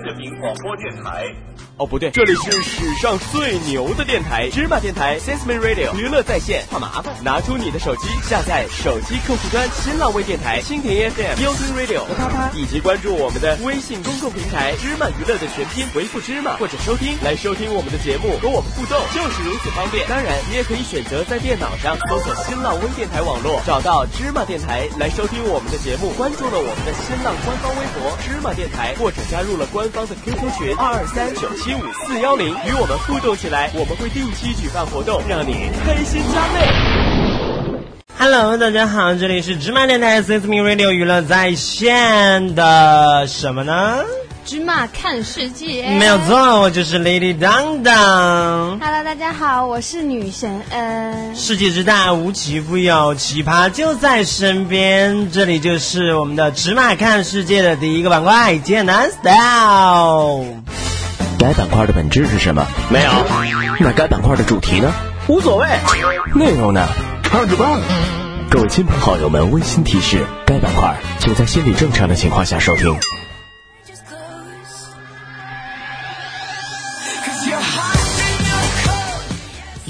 人民广播电台。哦，不对，这里是史上最牛的电台——芝麻电台 Sesame Radio 娱乐在线。怕麻烦，拿出你的手机，下载手机客户端新浪微电台、蜻蜓 FM、优听 Radio、啪啪，以及关注我们的微信公众平台“芝麻娱乐”的全拼，回复“芝麻”或者收听来收听我们的节目，和我们互动，就是如此方便。当然，你也可以选择在电脑上搜索新浪微电台网络，找到芝麻电台来收听我们的节目。关注了我们的新浪官方微博“芝麻电台”，或者加入了官方的 QQ 群二二三九七五四幺零，与我们互动起来。我们会定期举办活动，让你开心加倍。Hello，大家好，这里是芝麻电台 Sesame Radio 娱乐在线的什么呢？芝麻看世界，没有。错，我就是 Lady 当当。Hello，大家好，我是女神恩。世界之大，无奇不有，奇葩就在身边。这里就是我们的芝麻看世界的第一个板块——艰难 Style。该板块的本质是什么？没有，那该板块的主题呢？无所谓。内容呢？看着办。各位亲朋好友们，温馨提示：该板块请在心理正常的情况下收听。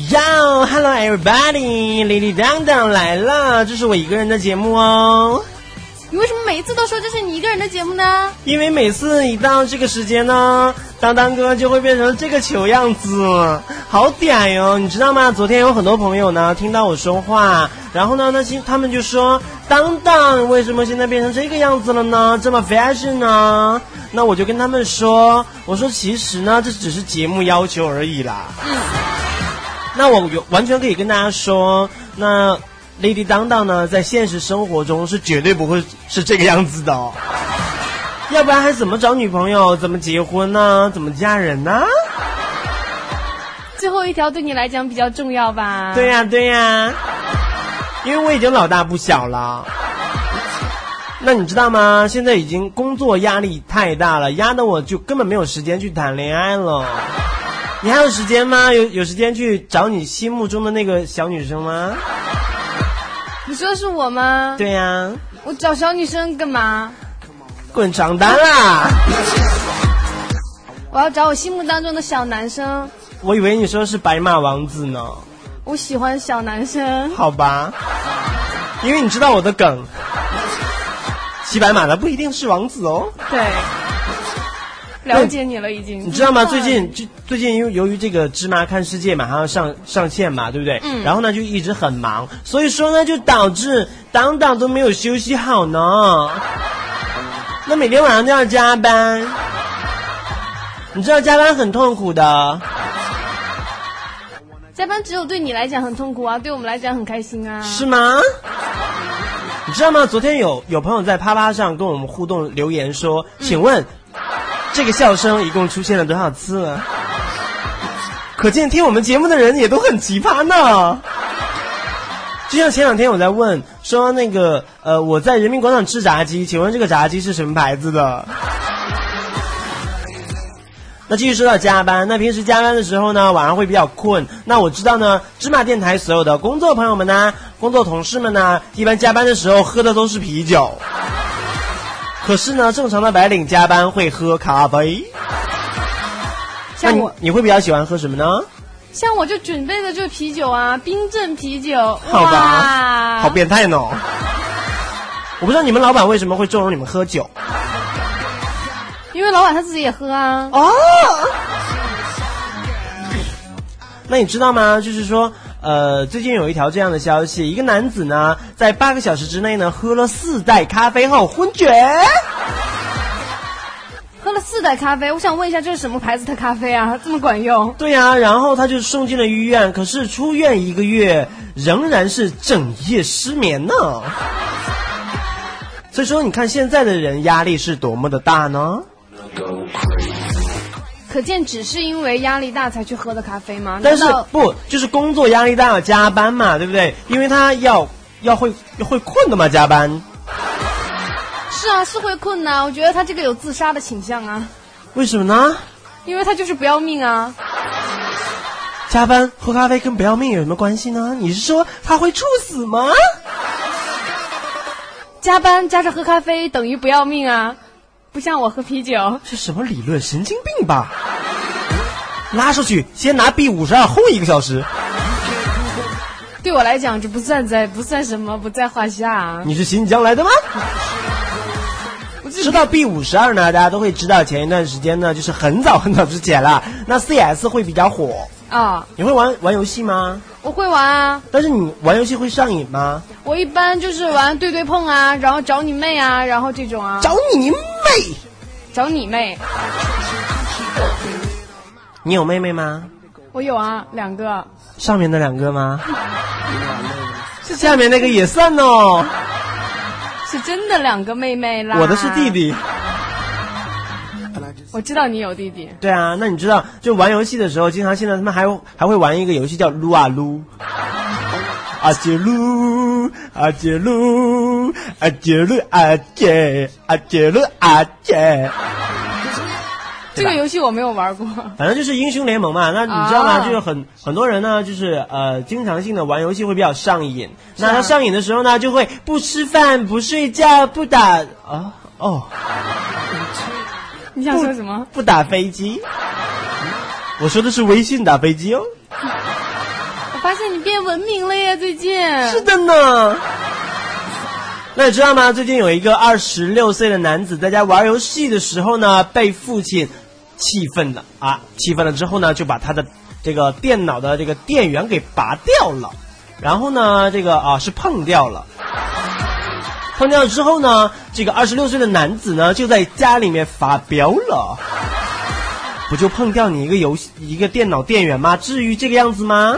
Yo, hello everybody, Lady 当当来了，这是我一个人的节目哦。你为什么每一次都说这是你一个人的节目呢？因为每次一到这个时间呢，当当哥就会变成这个球样子，好嗲哟，你知道吗？昨天有很多朋友呢听到我说话，然后呢，那些他们就说当当为什么现在变成这个样子了呢？这么 fashion 呢？那我就跟他们说，我说其实呢，这只是节目要求而已啦。那我有完全可以跟大家说，那 Lady 当当呢，在现实生活中是绝对不会是这个样子的、哦，要不然还怎么找女朋友，怎么结婚呢？怎么嫁人呢？最后一条对你来讲比较重要吧？对呀、对呀、因为我已经老大不小了。那你知道吗？现在已经工作压力太大了，压得我就根本没有时间去谈恋爱了。你还有时间吗？有有时间去找你心目中的那个小女生吗？你说是我吗？对呀、我找小女生干嘛？滚床单啦！我要找我心目当中的小男生。我以为你说是白马王子呢。我喜欢小男生。好吧，因为你知道我的梗，骑白马的不一定是王子哦。对，了解你了已经。你知道吗？最近就最近因为由于这个芝麻看世界马上要上上线嘛，对不对？嗯然后呢就一直很忙，所以说呢就导致当当都没有休息好呢。那每天晚上都要加班，你知道加班很痛苦的。加班只有对你来讲很痛苦啊，对我们来讲很开心啊。是吗？你知道吗？昨天有有朋友在啪啪上跟我们互动留言说，请问、这个笑声一共出现了多少次啊？可见听我们节目的人也都很奇葩呢。就像前两天我在问说那个呃我在人民广场吃炸鸡，请问这个炸鸡是什么牌子的？那继续说到加班，那平时加班的时候呢，晚上会比较困。那我知道呢，芝麻电台所有的工作朋友们呢，工作同事们呢，一般加班的时候喝的都是啤酒。可是呢，正常的白领加班会喝咖啡。像我，你会比较喜欢喝什么呢？像我就准备的就是啤酒啊，冰镇啤酒。好吧，好变态呢。我不知道你们老板为什么会纵容你们喝酒因为老板他自己也喝啊。哦。那你知道吗？就是说，呃，最近有一条这样的消息，一个男子呢，在八个小时之内呢，喝了四袋咖啡后昏厥。喝了四袋咖啡，我想问一下，这是什么牌子的咖啡啊？这么管用？对呀、然后他就送进了医院，可是出院一个月，仍然是整夜失眠呢。所以说，你看现在的人压力是多么的大呢？可见只是因为压力大才去喝的咖啡吗？但是不就是工作压力大，加班嘛，对不对？因为他要要会要会困的嘛，加班。是啊，是会困难。我觉得他这个有自杀的倾向啊，为什么呢？因为他就是不要命啊。加班喝咖啡跟不要命有什么关系呢？你是说他会猝死吗？加班加上喝咖啡等于不要命啊。不像我喝啤酒。这什么理论？神经病吧！拉出去，先拿 B 五十二轰一个小时。对我来讲，这不算在不算什么，不在话下啊。你是新疆来的吗？知道 B 五十二呢，大家都会知道。前一段时间呢，就是很早很早之前了。那 CS 会比较火啊。你会玩玩游戏吗？我会玩啊。但是你玩游戏会上瘾吗？我一般就是玩对对碰啊，然后找你妹啊，然后这种啊。找你妹？找你妹？你有妹妹吗？我有啊，两个。上面那两个吗？下面那个也算哦。是真的两个妹妹啦。我的是弟弟。我知道你有弟弟。对啊，那你知道，就玩游戏的时候，经常现在他们还还会玩一个游戏叫撸啊撸。阿杰撸，阿杰撸，阿杰撸，阿杰，阿杰撸，阿杰。这个游戏我没有玩过。反正就是英雄联盟嘛，那你知道吗？就是很很多人呢，就是呃，经常性的玩游戏会比较上瘾。那他上瘾的时候呢，就会不吃饭、不睡觉、不打啊哦。你想说什么？不打飞机。我说的是微信打飞机哦。我发现你变文明了耶，最近。是的呢。那你知道吗？最近有一个二十六岁的男子在家玩游戏的时候呢，被父亲。气愤了啊！气愤了之后呢，就把他的这个电脑的这个电源给拔掉了，然后呢，这个啊是碰掉了，碰掉了之后呢，这个二十六岁的男子呢就在家里面发飙了，不就碰掉你一个游戏一个电脑电源吗？至于这个样子吗？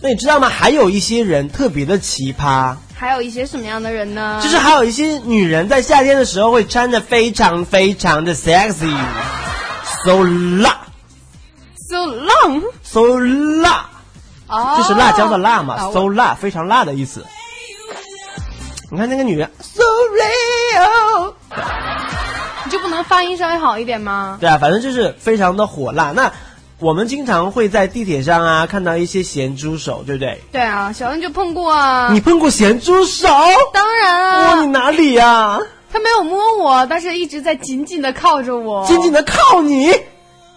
那你知道吗？还有一些人特别的奇葩。还有一些什么样的人呢？就是还有一些女人在夏天的时候会穿的非常非常的 sexy，so 辣，so long，so 辣，哦，就是辣椒的辣嘛，so 辣，非常辣的意思。你看那个女的，so real，你就不能发音稍微好一点吗？对啊，反正就是非常的火辣。那。我们经常会在地铁上啊看到一些咸猪手，对不对？对啊，小恩就碰过啊。你碰过咸猪手？当然啊。摸你哪里呀？他没有摸我，但是一直在紧紧的靠着我。紧紧的靠你？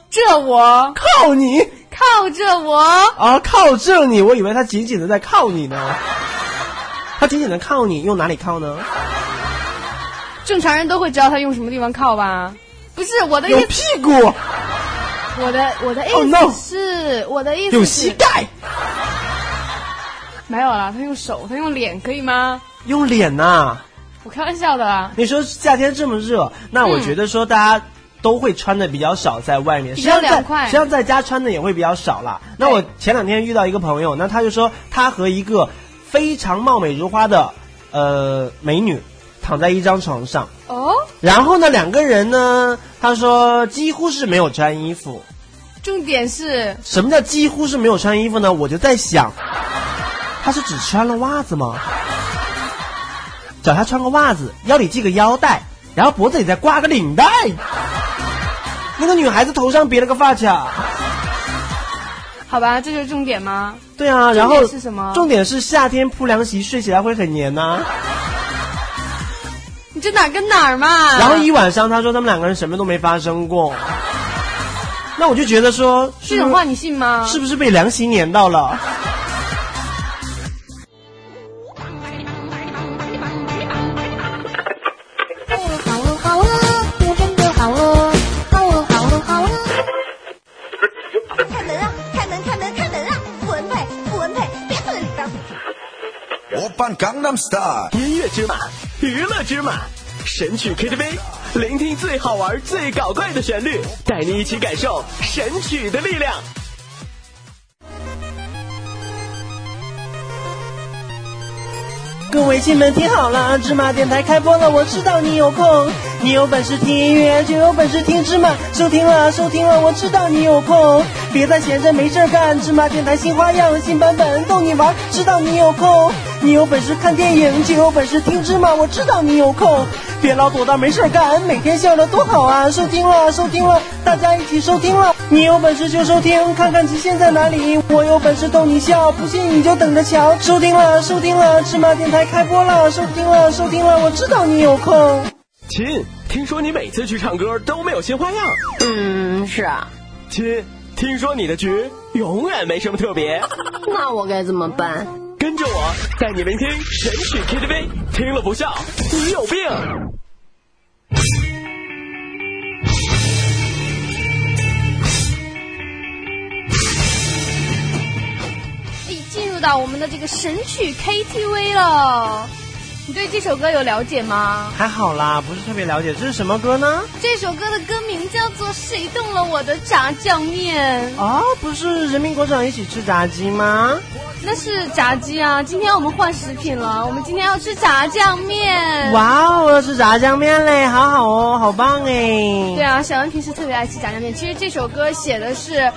这我？靠你？靠着我？啊，靠着你？我以为他紧紧的在靠你呢。他紧紧的靠你，用哪里靠呢？正常人都会知道他用什么地方靠吧？不是我的。用屁股。我的我的意思是，我的意思用膝盖。没有了，他用手，他用脸可以吗？用脸呐？我开玩笑的啦。你说夏天这么热，那我觉得说大家都会穿的比较少，在外面比较凉快，实际上在家穿的也会比较少了。那我前两天遇到一个朋友，那他就说他和一个非常貌美如花的呃美女。躺在一张床上哦，然后呢，两个人呢，他说几乎是没有穿衣服。重点是什么叫几乎是没有穿衣服呢？我就在想，他是只穿了袜子吗？脚下穿个袜子，腰里系个腰带，然后脖子里再挂个领带。那个女孩子头上别了个发卡。好吧，这就是重点吗？对啊，然后是什么？重点是夏天铺凉席睡起来会很黏呐。你这哪跟哪儿嘛？然后一晚上，他说他们两个人什么都没发生过。那我就觉得说，这种话你信吗？是不是被凉席黏到了？刚 num star 音乐之马，娱乐之马，神曲 KTV，聆听最好玩、最搞怪的旋律，带你一起感受神曲的力量。各位亲们听好了，芝麻电台开播了，我知道你有空，你有本事听音乐就有本事听芝麻，收听了收听了，我知道你有空，别再闲着没事干，芝麻电台新花样新版本逗你玩，知道你有空，你有本事看电影就有本事听芝麻，我知道你有空，别老躲到没事干，每天笑着多好啊，收听了。收听了，大家一起收听了，你有本事就收听，看看极限在哪里，我有本事逗你笑，不信你就等着瞧，收听了收听了，芝麻电台。开播了，收听了，收听了，我知道你有空。亲，听说你每次去唱歌都没有新花样。嗯，是啊。亲，听说你的局永远没什么特别。那我该怎么办？跟着我，带你聆听神曲 KTV，听了不笑，你有病。进入到我们的这个神曲 KTV 了。你对这首歌有了解吗？还好啦，不是特别了解。这是什么歌呢？这首歌的歌名叫做《谁动了我的炸酱面》。哦，不是人民广场一起吃炸鸡吗？那是炸鸡啊！今天我们换食品了，我们今天要吃炸酱面。哇哦，要吃炸酱面嘞，好好哦，好棒哎！对啊，小恩平时特别爱吃炸酱面。其实这首歌写的是。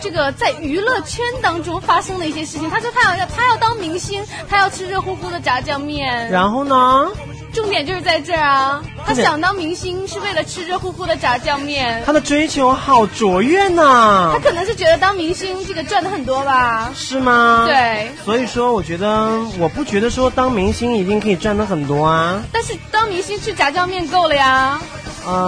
这个在娱乐圈当中发生的一些事情，他说他要他要当明星，他要吃热乎乎的炸酱面。然后呢？重点就是在这儿啊！他想当明星是为了吃热乎乎的炸酱面。他的追求好卓越呢。他可能是觉得当明星这个赚的很多吧？是吗？对。所以说，我觉得我不觉得说当明星一定可以赚的很多啊。但是当明星吃炸酱面够了呀，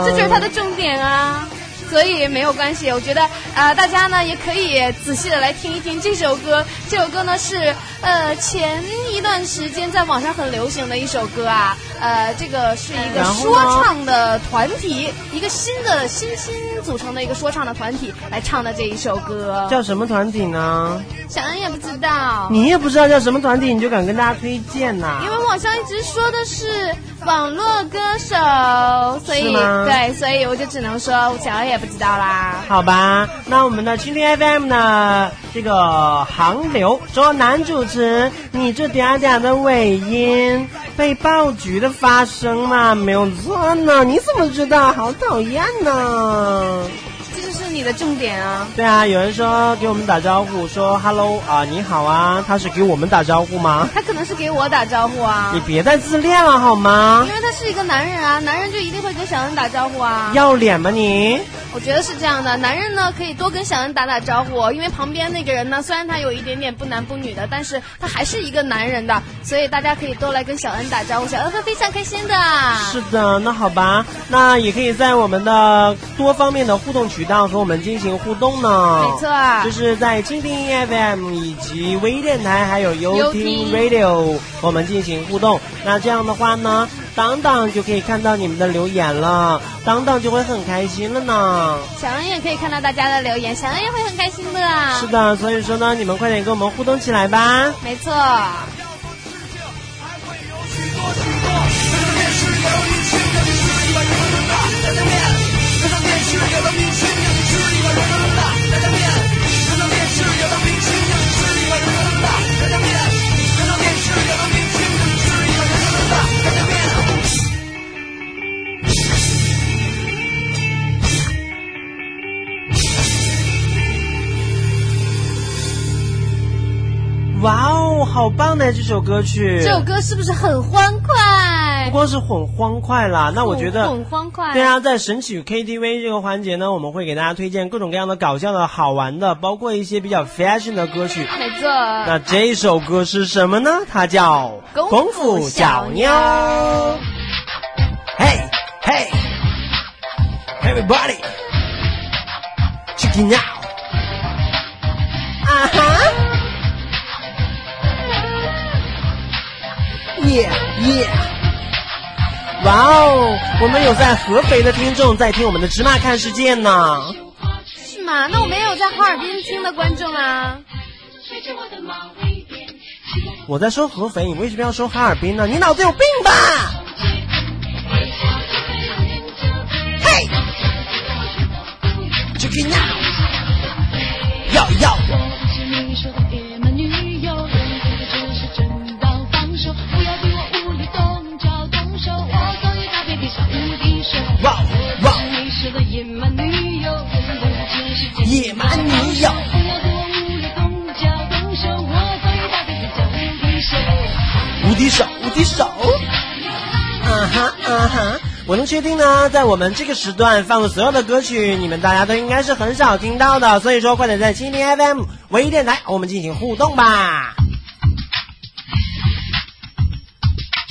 这就是他的重点啊。所以没有关系，我觉得啊，大家呢也可以仔细的来听一听这首歌。这首歌呢是呃前一段时间在网上很流行的一首歌啊，呃，这个是一个说唱的团体，一个新的新新组成的一个说唱的团体来唱的这一首歌。叫什么团体呢？小恩也不知道。你也不知道叫什么团体，你就敢跟大家推荐呐？因为网上一直说的是网络歌手，所以对，所以我就只能说小恩也。不知道啦，好吧，那我们的蜻蜓 FM 呢？这个航流说男主持，你这嗲嗲的尾音被爆菊的发声嘛？没有错呢，你怎么知道？好讨厌呢！你的重点啊？对啊，有人说给我们打招呼，说 “hello” 啊，你好啊，他是给我们打招呼吗？他可能是给我打招呼啊。你别再自恋了好吗？因为他是一个男人啊，男人就一定会跟小恩打招呼啊。要脸吗你？我觉得是这样的，男人呢可以多跟小恩打打招呼，因为旁边那个人呢，虽然他有一点点不男不女的，但是他还是一个男人的，所以大家可以多来跟小恩打招呼，小恩会非常开心的。是的，那好吧，那也可以在我们的多方面的互动渠道和我们进行互动呢。没错，就是在蜻蜓 FM 以及微电台还有优听 Radio 我们进行互动。那这样的话呢，当当就可以看到你们的留言了，当当就会很开心了呢。小恩也可以看到大家的留言，小恩也会很开心的。是的，所以说呢，你们快点跟我们互动起来吧。没错。好棒的这首歌曲！这首歌是不是很欢快？不光是很欢快啦，那我觉得很欢快。对啊，在神曲 KTV 这个环节呢，我们会给大家推荐各种各样的搞笑的好玩的，包括一些比较 fashion 的歌曲。没错。那这首歌是什么呢？它叫《功夫小妞》。Hey hey everybody，check it out。耶耶！哇哦，我们有在合肥的听众在听我们的《芝麻看世界》呢。是吗？那我们也有在哈尔滨听的观众啊。我在说合肥，你为什么要说哈尔滨呢？你脑子有病吧？嘿，Check it out，要要。我能确定呢，在我们这个时段放的所有的歌曲，你们大家都应该是很少听到的，所以说快点在蜻蜓 FM 唯一电台，我们进行互动吧。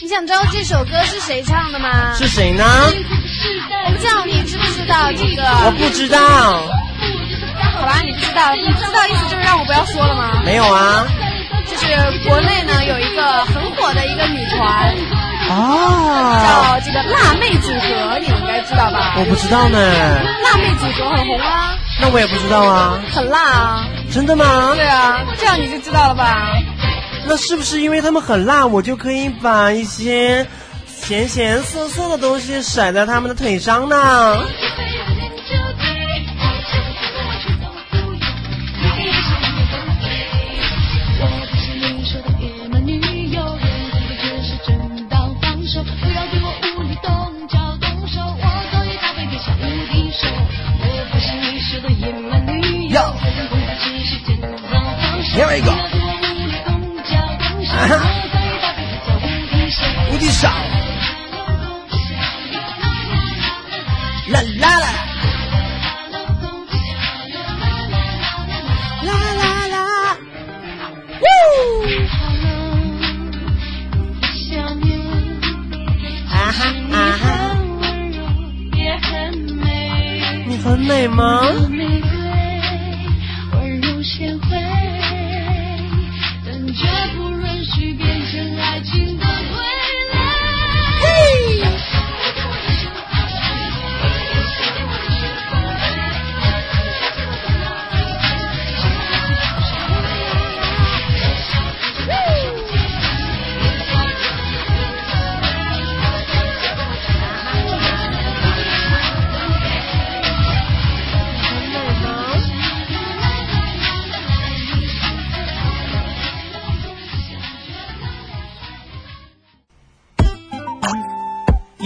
你想知道这首歌是谁唱的吗？是谁呢？我不知道你知不知道这个？我不知道。好吧，你不知道，你知道意思就是让我不要说了吗？没有啊。就是国内呢有一个很火的一个女团，哦，叫这个辣妹组合，你应该知道吧？我不知道呢。辣妹组合很红啊。那我也不知道啊。很辣啊。真的吗？对啊，这样你就知道了吧？那是不是因为他们很辣，我就可以把一些咸咸涩涩的东西甩在他们的腿上呢？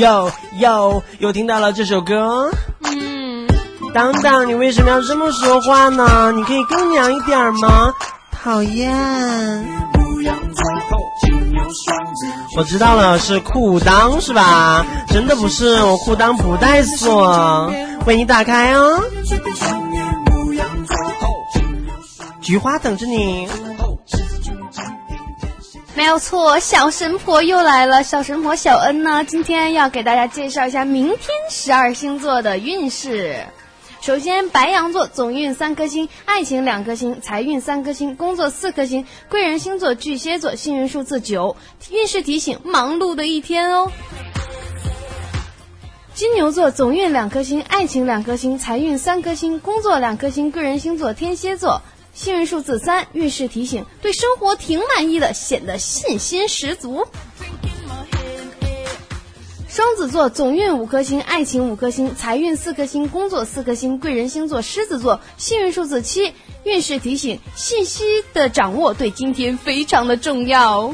有有有听到了这首歌？嗯。当当，你为什么要这么说话呢？你可以更娘一点吗？讨厌。我知道了，是裤裆是吧？真的不是，我裤裆不带锁，为你打开哦。菊花等着你。没有错，小神婆又来了。小神婆小恩呢，今天要给大家介绍一下明天十二星座的运势。首先，白羊座总运三颗星，爱情两颗星，财运三颗星，工作四颗星。贵人星座巨蟹座，幸运数字九，运势提醒：忙碌的一天哦。金牛座总运两颗星，爱情两颗星，财运三颗星，工作两颗星。贵人星座天蝎座。幸运数字三，运势提醒：对生活挺满意的，显得信心十足。双子座总运五颗星，爱情五颗星，财运四颗星，工作四颗星。贵人星座狮子座，幸运数字七，运势提醒：信息的掌握对今天非常的重要。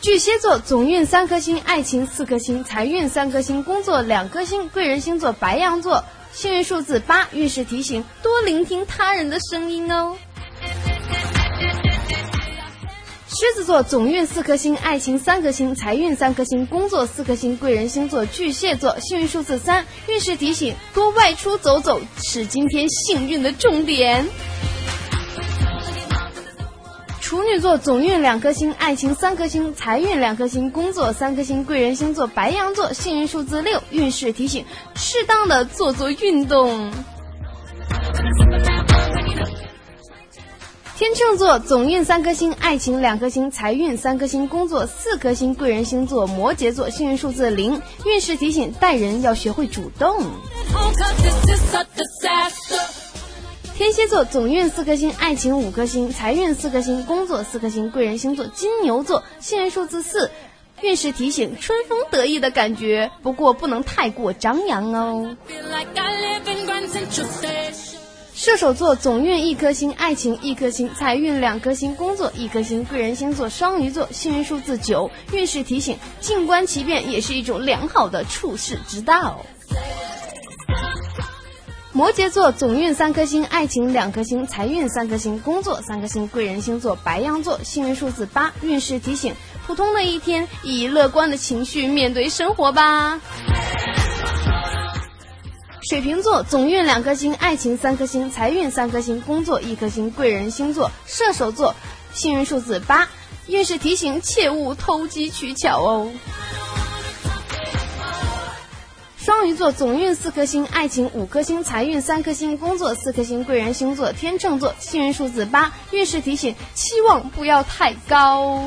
巨蟹座总运三颗星，爱情四颗星，财运三颗星，工作两颗星。贵人星座白羊座。幸运数字八，运势提醒：多聆听他人的声音哦。狮子座总运四颗星，爱情三颗星，财运三颗星，工作四颗星。贵人星座巨蟹座，幸运数字三，运势提醒：多外出走走，是今天幸运的重点。处女座总运两颗星，爱情三颗星，财运两颗星，工作三颗星。贵人星座白羊座，幸运数字六，运势提醒：适当的做做运动。天秤座总运三颗星，爱情两颗星，财运三颗星，工作四颗星。贵人星座摩羯座，幸运数字零，运势提醒：待人要学会主动。天蝎座总运四颗星，爱情五颗星，财运四颗星，工作四颗星。贵人星座金牛座，幸运数字四，运势提醒：春风得意的感觉，不过不能太过张扬哦。射手座总运一颗星，爱情一颗星，财运两颗星，工作一颗星。贵人星座双鱼座，幸运数字九，运势提醒：静观其变也是一种良好的处世之道。摩羯座总运三颗星，爱情两颗星，财运三颗星，工作三颗星。贵人星座白羊座，幸运数字八，运势提醒：普通的一天，以乐观的情绪面对生活吧。水瓶座总运两颗星，爱情三颗星，财运三颗星，工作一颗星。贵人星座射手座，幸运数字八，运势提醒：切勿投机取巧哦。双鱼座总运四颗星，爱情五颗星，财运三颗星，工作四颗星，贵人星座天秤座，幸运数字八，运势提醒：期望不要太高。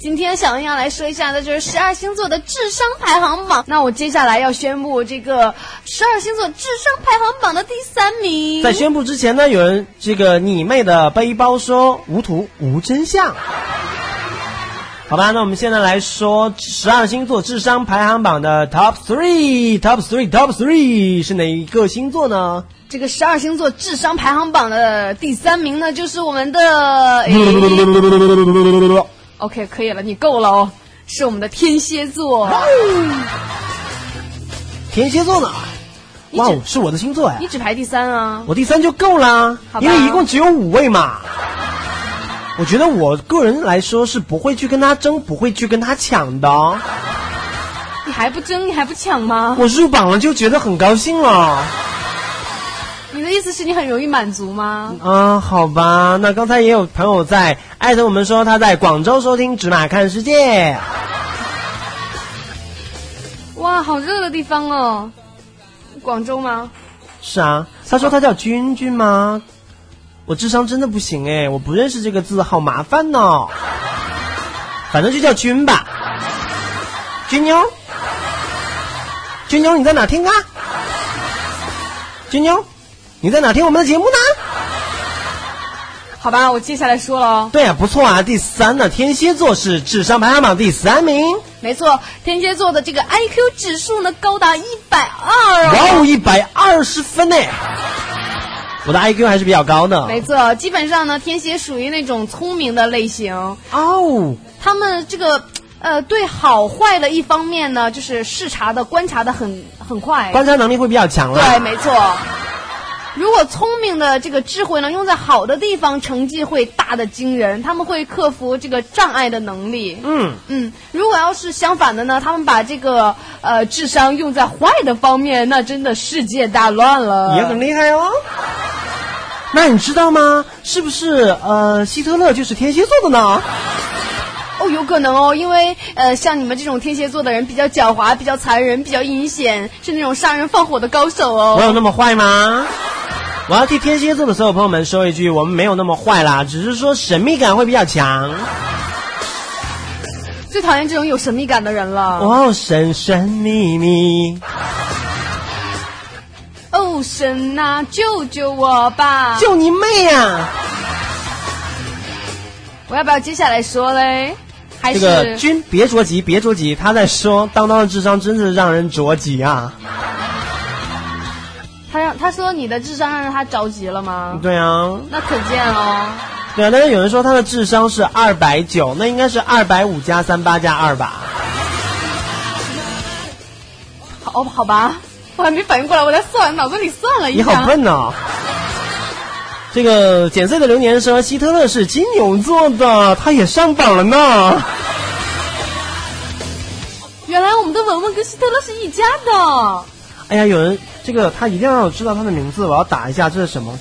今天小恩要来说一下的就是十二星座的智商排行榜。那我接下来要宣布这个十二星座智商排行榜的第三名。在宣布之前呢，有人这个你妹的背包说无图无真相。好吧，那我们现在来说十二星座智商排行榜的 top three，top three，top three 是哪一个星座呢？这个十二星座智商排行榜的第三名呢，就是我们的。OK，可以了，你够了哦，是我们的天蝎座。天蝎座呢？哇哦，是我的星座哎！你只排第三啊？我第三就够了，因为一共只有五位嘛。我觉得我个人来说是不会去跟他争，不会去跟他抢的。你还不争，你还不抢吗？我入榜了就觉得很高兴了。你的意思是你很容易满足吗？啊，好吧。那刚才也有朋友在艾特我们说他在广州收听《指马看世界》。哇，好热的地方哦！广州吗？是啊。他说他叫君君吗？我智商真的不行哎，我不认识这个字，好麻烦呢。反正就叫君吧，君妞，君妞你在哪听啊？君妞，你在哪听我们的节目呢？好吧，我接下来说了。对啊，不错啊，第三呢，天蝎座是智商排行榜第三名。没错，天蝎座的这个 IQ 指数呢高达一百二。哇哦，一百二十分呢。我的 IQ 还是比较高的，没错，基本上呢，天蝎属于那种聪明的类型哦。他们这个呃，对好坏的一方面呢，就是视察的、观察的很很快，观察能力会比较强了。对，没错。如果聪明的这个智慧呢，用在好的地方，成绩会大的惊人。他们会克服这个障碍的能力。嗯嗯。如果要是相反的呢，他们把这个呃智商用在坏的方面，那真的世界大乱了。也很厉害哦。那你知道吗？是不是呃，希特勒就是天蝎座的呢？哦，有可能哦，因为呃，像你们这种天蝎座的人比较狡猾、比较残忍、比较阴险，是那种杀人放火的高手哦。我有那么坏吗？我要替天蝎座的所有朋友们说一句，我们没有那么坏啦，只是说神秘感会比较强。最讨厌这种有神秘感的人了。哦，神神秘秘。哦，神呐，救救我吧！救你妹呀！我要不要接下来说嘞？这个君别着急，别着急，他在说当当的智商真是让人着急啊！他让他说你的智商让他着急了吗？对啊，那可见哦。对啊，但是有人说他的智商是二百九，那应该是二百五加三八加二吧？好，好吧。我还没反应过来，我在算，脑子里算了一下。你好笨呐！这个减碎的流年说希特勒是金牛座的，他也上榜了呢。原来我们的文文跟希特勒是一家的。哎呀，有人这个他一定要让我知道他的名字，我要打一下，这是什么？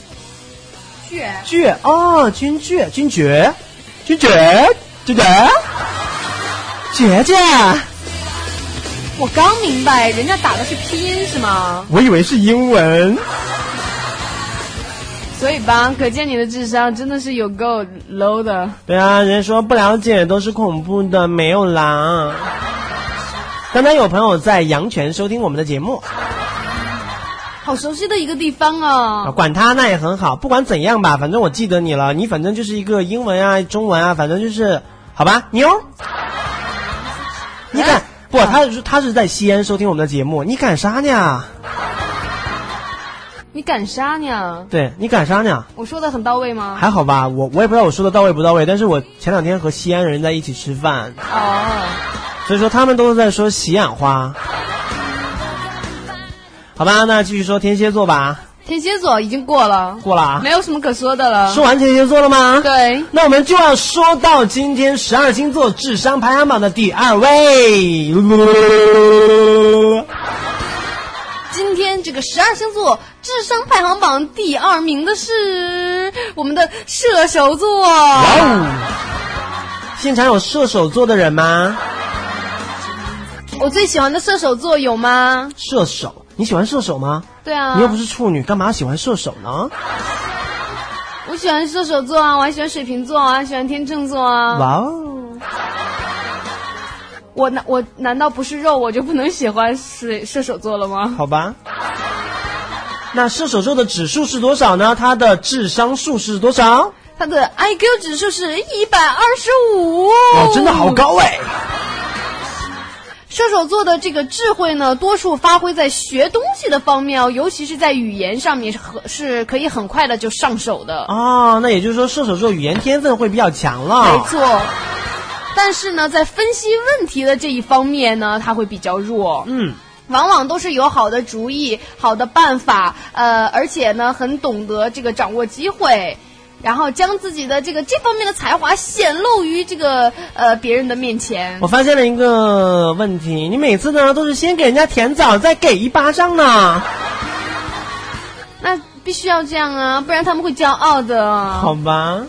倔倔哦，君倔，君爵，君爵，君倔，倔倔。我刚明白，人家打的是拼音是吗？我以为是英文。所以吧，可见你的智商真的是有够 low 的。对啊，人家说不了解都是恐怖的，没有啦。刚才有朋友在阳泉收听我们的节目，好熟悉的一个地方啊！管他，那也很好。不管怎样吧，反正我记得你了。你反正就是一个英文啊，中文啊，反正就是好吧，妞。你敢。不，他是他是在西安收听我们的节目。你干啥呢？你干啥呢？对你干啥呢？我说的很到位吗？还好吧，我我也不知道我说的到位不到位，但是我前两天和西安人在一起吃饭，哦，所以说他们都是在说喜眼花。好吧，那继续说天蝎座吧。天蝎座已经过了，过了，没有什么可说的了。说完天蝎座了吗？对，那我们就要说到今天十二星座智商排行榜的第二位。今天这个十二星座智商排行榜第二名的是我们的射手座。哇哦！现场有射手座的人吗？我最喜欢的射手座有吗？射手，你喜欢射手吗？对啊。你又不是处女，干嘛喜欢射手呢？我喜欢射手座啊，我还喜欢水瓶座啊，喜欢天秤座啊。哇哦！我难我难道不是肉，我就不能喜欢水射手座了吗？好吧。那射手座的指数是多少呢？他的智商数是多少？他的 IQ 指数是一百二十五。哦，真的好高哎！射手座的这个智慧呢，多数发挥在学东西的方面哦，尤其是在语言上面是很是可以很快的就上手的。哦，那也就是说射手座语言天分会比较强了。没错。但是呢，在分析问题的这一方面呢，他会比较弱。嗯，往往都是有好的主意、好的办法，呃，而且呢，很懂得这个掌握机会。然后将自己的这个这方面的才华显露于这个呃别人的面前。我发现了一个问题，你每次呢都是先给人家甜枣，再给一巴掌呢。那必须要这样啊，不然他们会骄傲的。好吧。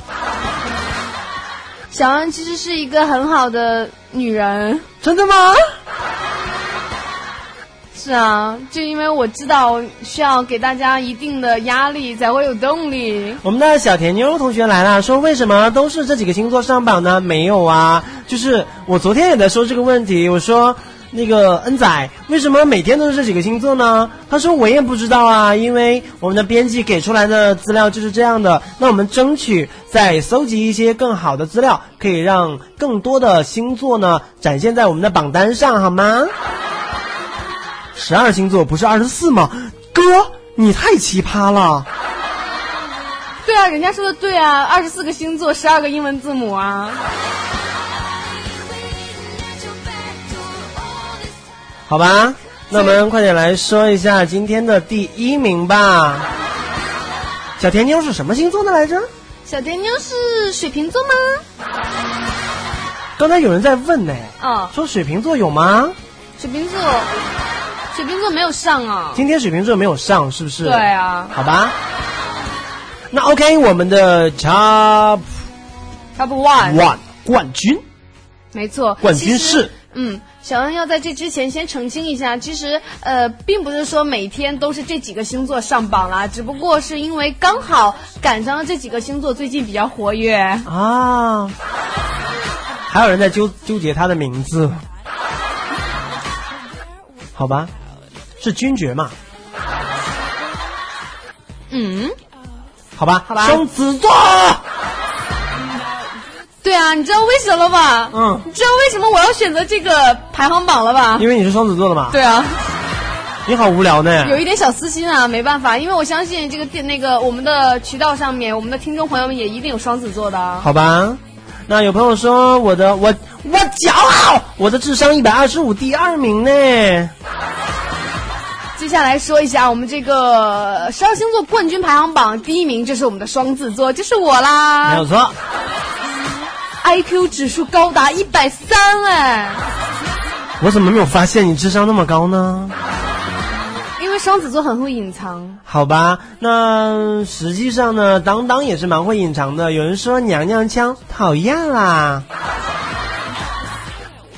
小安其实是一个很好的女人。真的吗？是啊，就因为我知道需要给大家一定的压力，才会有动力。我们的小甜妞同学来了，说为什么都是这几个星座上榜呢？没有啊，就是我昨天也在说这个问题。我说那个恩仔，为什么每天都是这几个星座呢？他说我也不知道啊，因为我们的编辑给出来的资料就是这样的。那我们争取再搜集一些更好的资料，可以让更多的星座呢展现在我们的榜单上，好吗？十二星座不是二十四吗？哥，你太奇葩了。对啊，人家说的对啊，二十四个星座，十二个英文字母啊。好吧，那我们快点来说一下今天的第一名吧。小甜妞是什么星座的来着？小甜妞是水瓶座吗？刚才有人在问呢。哦。说水瓶座有吗？水瓶座。水瓶座没有上啊，今天水瓶座没有上，是不是？对啊，好吧。那 OK，我们的 Top Top One One 冠军，没错，冠军是嗯，小恩要在这之前先澄清一下，其实呃，并不是说每天都是这几个星座上榜啦，只不过是因为刚好赶上了这几个星座最近比较活跃啊。还有人在纠纠结他的名字，好吧。是君爵嘛？嗯，好吧，好吧。双子座。对啊，你知道为什么吧？嗯。你知道为什么我要选择这个排行榜了吧？因为你是双子座的嘛。对啊。你好无聊呢。有一点小私心啊，没办法，因为我相信这个电那个我们的渠道上面，我们的听众朋友们也一定有双子座的。好吧。那有朋友说我的我我骄傲，我的智商一百二十五，第二名呢。接下来说一下我们这个十二星座冠军排行榜第一名就是我们的双子座，就是我啦，没有错。IQ 指数高达一百三哎，我怎么没有发现你智商那么高呢？因为双子座很会隐藏。好吧，那实际上呢，当当也是蛮会隐藏的。有人说娘娘腔，讨厌啦。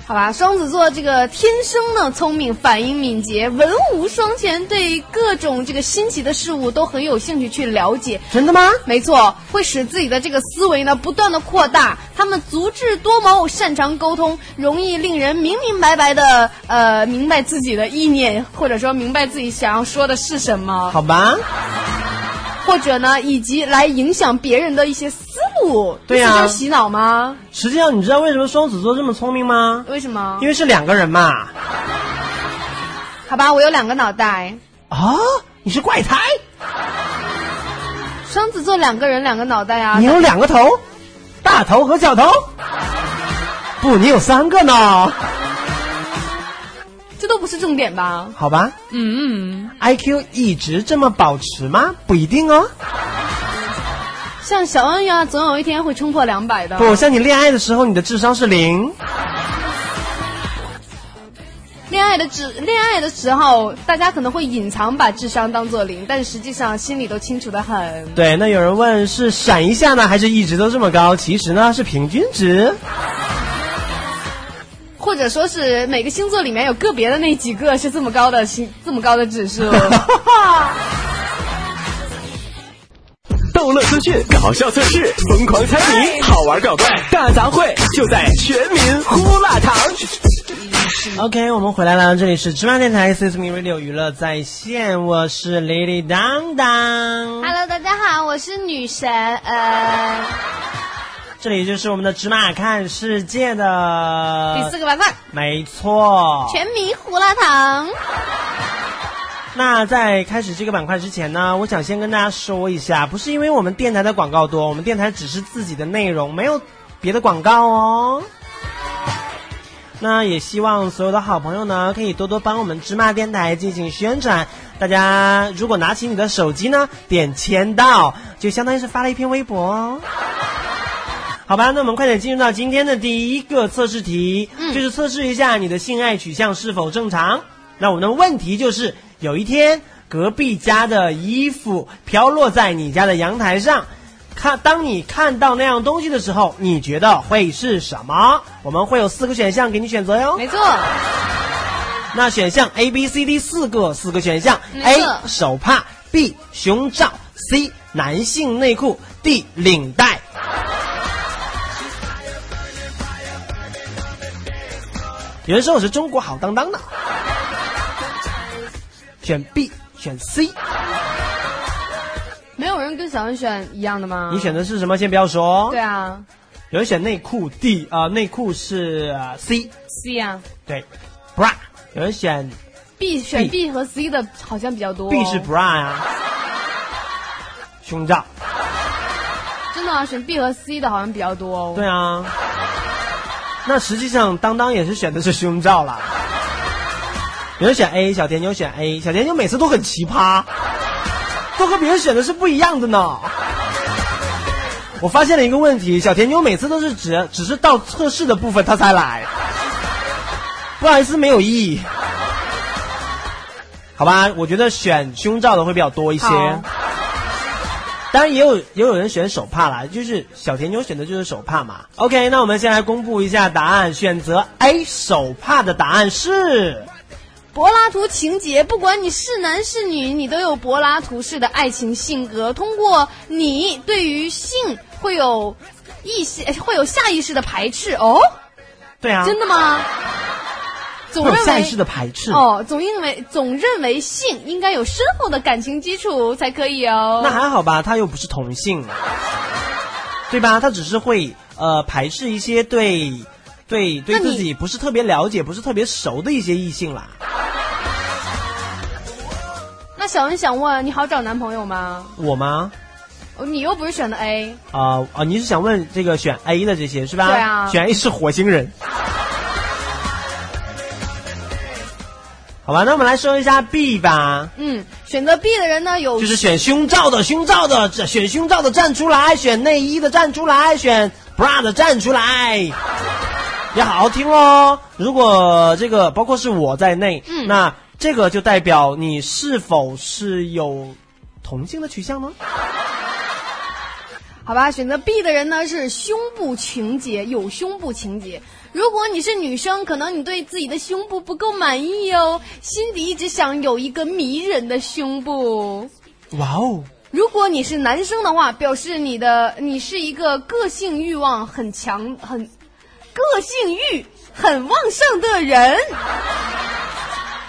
好吧，双子座这个天生呢聪明、反应敏捷、文武双全，对各种这个新奇的事物都很有兴趣去了解。真的吗？没错，会使自己的这个思维呢不断的扩大。他们足智多谋，擅长沟通，容易令人明明白白的呃明白自己的意念，或者说明白自己想要说的是什么。好吧。或者呢，以及来影响别人的一些对呀，就是洗脑吗？实际上，你知道为什么双子座这么聪明吗？为什么？因为是两个人嘛。好吧，我有两个脑袋。啊，你是怪胎。双子座两个人两个脑袋啊。你有两个头，大头和小头。不，你有三个呢。这都不是重点吧？好吧，嗯，IQ 一直这么保持吗？不一定哦。像小恩呀，总有一天会冲破两百的。不，像你恋爱的时候，你的智商是零。恋爱的智，恋爱的时候，大家可能会隐藏把智商当做零，但实际上心里都清楚的很。对，那有人问是闪一下呢，还是一直都这么高？其实呢是平均值。或者说是每个星座里面有个别的那几个是这么高的星，这么高的指数。资讯，搞笑测试，疯狂猜谜，好玩搞怪，大杂烩，就在全民呼啦堂。OK，我们回来了，这里是芝麻电台 s i s m e Radio 娱乐在线，我是 Lily 当当。Hello，大家好，我是女神，呃。这里就是我们的芝麻看世界的第四个板块，没错，全民胡辣糖。那在开始这个板块之前呢，我想先跟大家说一下，不是因为我们电台的广告多，我们电台只是自己的内容，没有别的广告哦。那也希望所有的好朋友呢，可以多多帮我们芝麻电台进行宣传。大家如果拿起你的手机呢，点签到，就相当于是发了一篇微博哦。好吧，那我们快点进入到今天的第一个测试题，就是测试一下你的性爱取向是否正常。那我们的问题就是：有一天隔壁家的衣服飘落在你家的阳台上，看当你看到那样东西的时候，你觉得会是什么？我们会有四个选项给你选择哟。没错。那选项 A、B、C、D 四个，四个选项：A 手帕，B 胸罩，C 男性内裤，D 领带。有人说我是中国好当当的，选 B 选 C，没有人跟小恩选一样的吗？你选的是什么？先不要说。对啊，有人选内裤 D 啊，内裤是 C C 啊，对，bra。有人选 B 选 B 和 C 的好像比较多。B 是 bra 啊，胸罩。真的啊，选 B 和 C 的好像比较多哦。对啊。那实际上，当当也是选的是胸罩啦。有人选 A，小甜妞选 A，小甜妞每次都很奇葩，都和别人选的是不一样的呢。我发现了一个问题，小甜妞每次都是只只是到测试的部分她才来，不好意思，没有意义。好吧，我觉得选胸罩的会比较多一些。当然也有也有人选手帕啦，就是小甜妞选的就是手帕嘛。OK，那我们先来公布一下答案，选择 A 手帕的答案是柏拉图情节。不管你是男是女，你都有柏拉图式的爱情性格。通过你对于性会有意识，会有下意识的排斥哦。对啊，真的吗？总认为式的排斥哦，总认为总认为性应该有深厚的感情基础才可以哦。那还好吧，他又不是同性，对吧？他只是会呃排斥一些对对对自己不是特别了解、不是特别熟的一些异性啦。那小恩想问，你好找男朋友吗？我吗？你又不是选的 A 啊啊！你是想问这个选 A 的这些是吧？对啊，选 A 是火星人。好吧，那我们来说一下 B 吧。嗯，选择 B 的人呢，有就是选胸罩的，胸罩的选胸罩的站出来，选内衣的站出来，选 bra 的站出来。要好好听哦。如果这个包括是我在内，嗯，那这个就代表你是否是有同性的取向呢？好吧，选择 B 的人呢是胸部情节，有胸部情节。如果你是女生，可能你对自己的胸部不够满意哦，心底一直想有一个迷人的胸部。哇哦！如果你是男生的话，表示你的你是一个个性欲望很强、很个性欲很旺盛的人。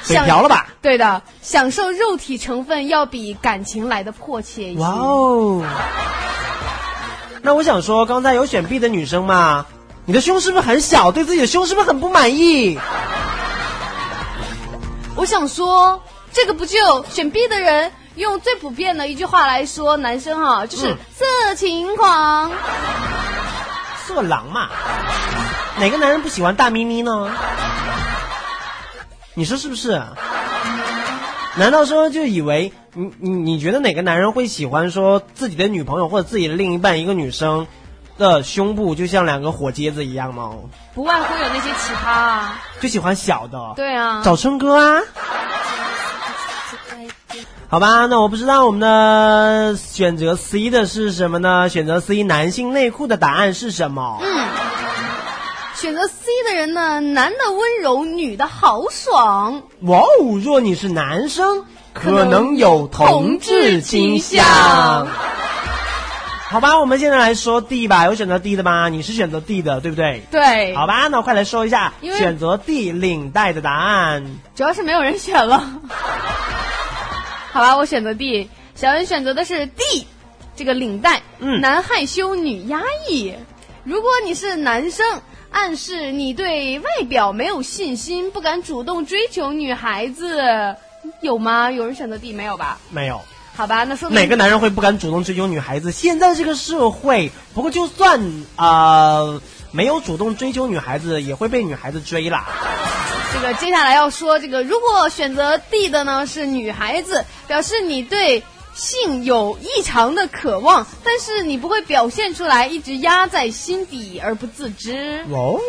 想调了吧？对的，享受肉体成分要比感情来的迫切一些。哇哦！那我想说，刚才有选 B 的女生吗？你的胸是不是很小？对自己的胸是不是很不满意？我想说，这个不就选 B 的人用最普遍的一句话来说，男生哈就是色情狂、色狼嘛？哪个男人不喜欢大咪咪呢？你说是不是？难道说就以为你你你觉得哪个男人会喜欢说自己的女朋友或者自己的另一半一个女生？的胸部就像两个火疖子一样吗？不外乎有那些奇葩啊。就喜欢小的。对啊。找春哥啊。好吧，那我不知道我们的选择 C 的是什么呢？选择 C 男性内裤的答案是什么？嗯，选择 C 的人呢，男的温柔，女的豪爽。哇哦，若你是男生，可能有同志倾向。好吧，我们现在来说 D 吧，有选择 D 的吗？你是选择 D 的，对不对？对。好吧，那我快来说一下选择 D 领带的答案。主要是没有人选了。好吧，我选择 D。小恩选择的是 D，这个领带。嗯。男害羞，女压抑。如果你是男生，暗示你对外表没有信心，不敢主动追求女孩子，有吗？有人选择 D 没有吧？没有。好吧，那说哪个男人会不敢主动追求女孩子？现在这个社会，不过就算啊没有主动追求女孩子，也会被女孩子追啦。这个接下来要说这个，如果选择 D 的呢是女孩子，表示你对性有异常的渴望，但是你不会表现出来，一直压在心底而不自知。哦，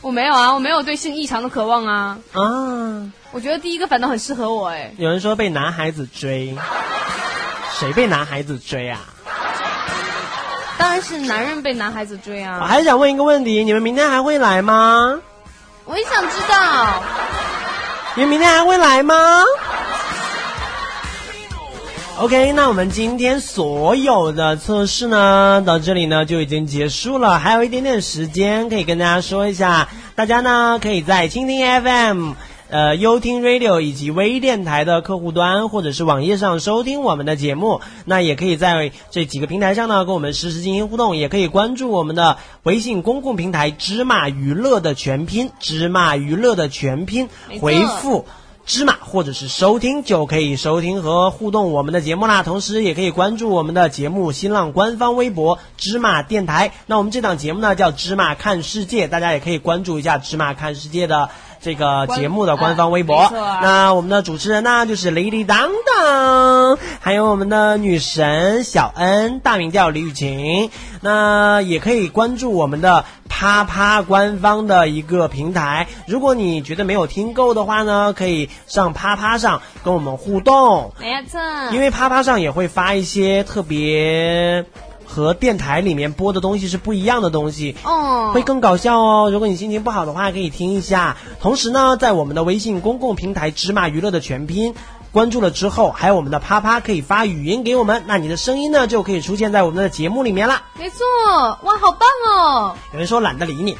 我没有啊，我没有对性异常的渴望啊。啊。我觉得第一个反倒很适合我哎。有人说被男孩子追，谁被男孩子追啊？当然是男人被男孩子追啊！我还想问一个问题，你们明天还会来吗？我也想知道。你明天还会来吗？OK，那我们今天所有的测试呢，到这里呢就已经结束了，还有一点点时间可以跟大家说一下，大家呢可以在蜻蜓 FM。呃，优听 Radio 以及微电台的客户端或者是网页上收听我们的节目，那也可以在这几个平台上呢跟我们实时进行互动，也可以关注我们的微信公共平台“芝麻娱乐”的全拼“芝麻娱乐”的全拼，回复“芝麻”或者是收听就可以收听和互动我们的节目啦。同时，也可以关注我们的节目新浪官方微博“芝麻电台”。那我们这档节目呢叫“芝麻看世界”，大家也可以关注一下“芝麻看世界”的。这个节目的官方微博，那我们的主持人呢就是李李当当，还有我们的女神小恩，大名叫李雨晴。那也可以关注我们的啪啪官方的一个平台。如果你觉得没有听够的话呢，可以上啪啪上跟我们互动。没错，因为啪啪上也会发一些特别。和电台里面播的东西是不一样的东西，哦，会更搞笑哦。如果你心情不好的话，可以听一下。同时呢，在我们的微信公共平台“芝麻娱乐”的全拼关注了之后，还有我们的啪啪可以发语音给我们，那你的声音呢就可以出现在我们的节目里面了。没错，哇，好棒哦！有人说懒得理你。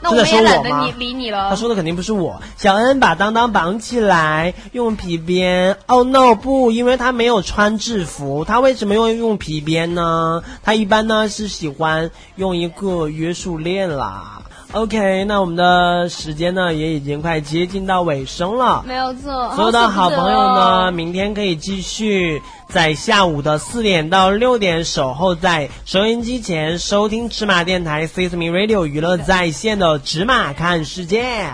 那我们也懒得你理你了。他说的肯定不是我。小恩把当当绑起来，用皮鞭。Oh no，不，因为他没有穿制服。他为什么用用皮鞭呢？他一般呢是喜欢用一个约束链啦。OK，那我们的时间呢也已经快接近到尾声了。没有错，所有的好朋友呢，明天可以继续在下午的四点到六点守候在收音机前，收听芝麻电台 Sesame Radio 娱乐在线的芝麻看世界。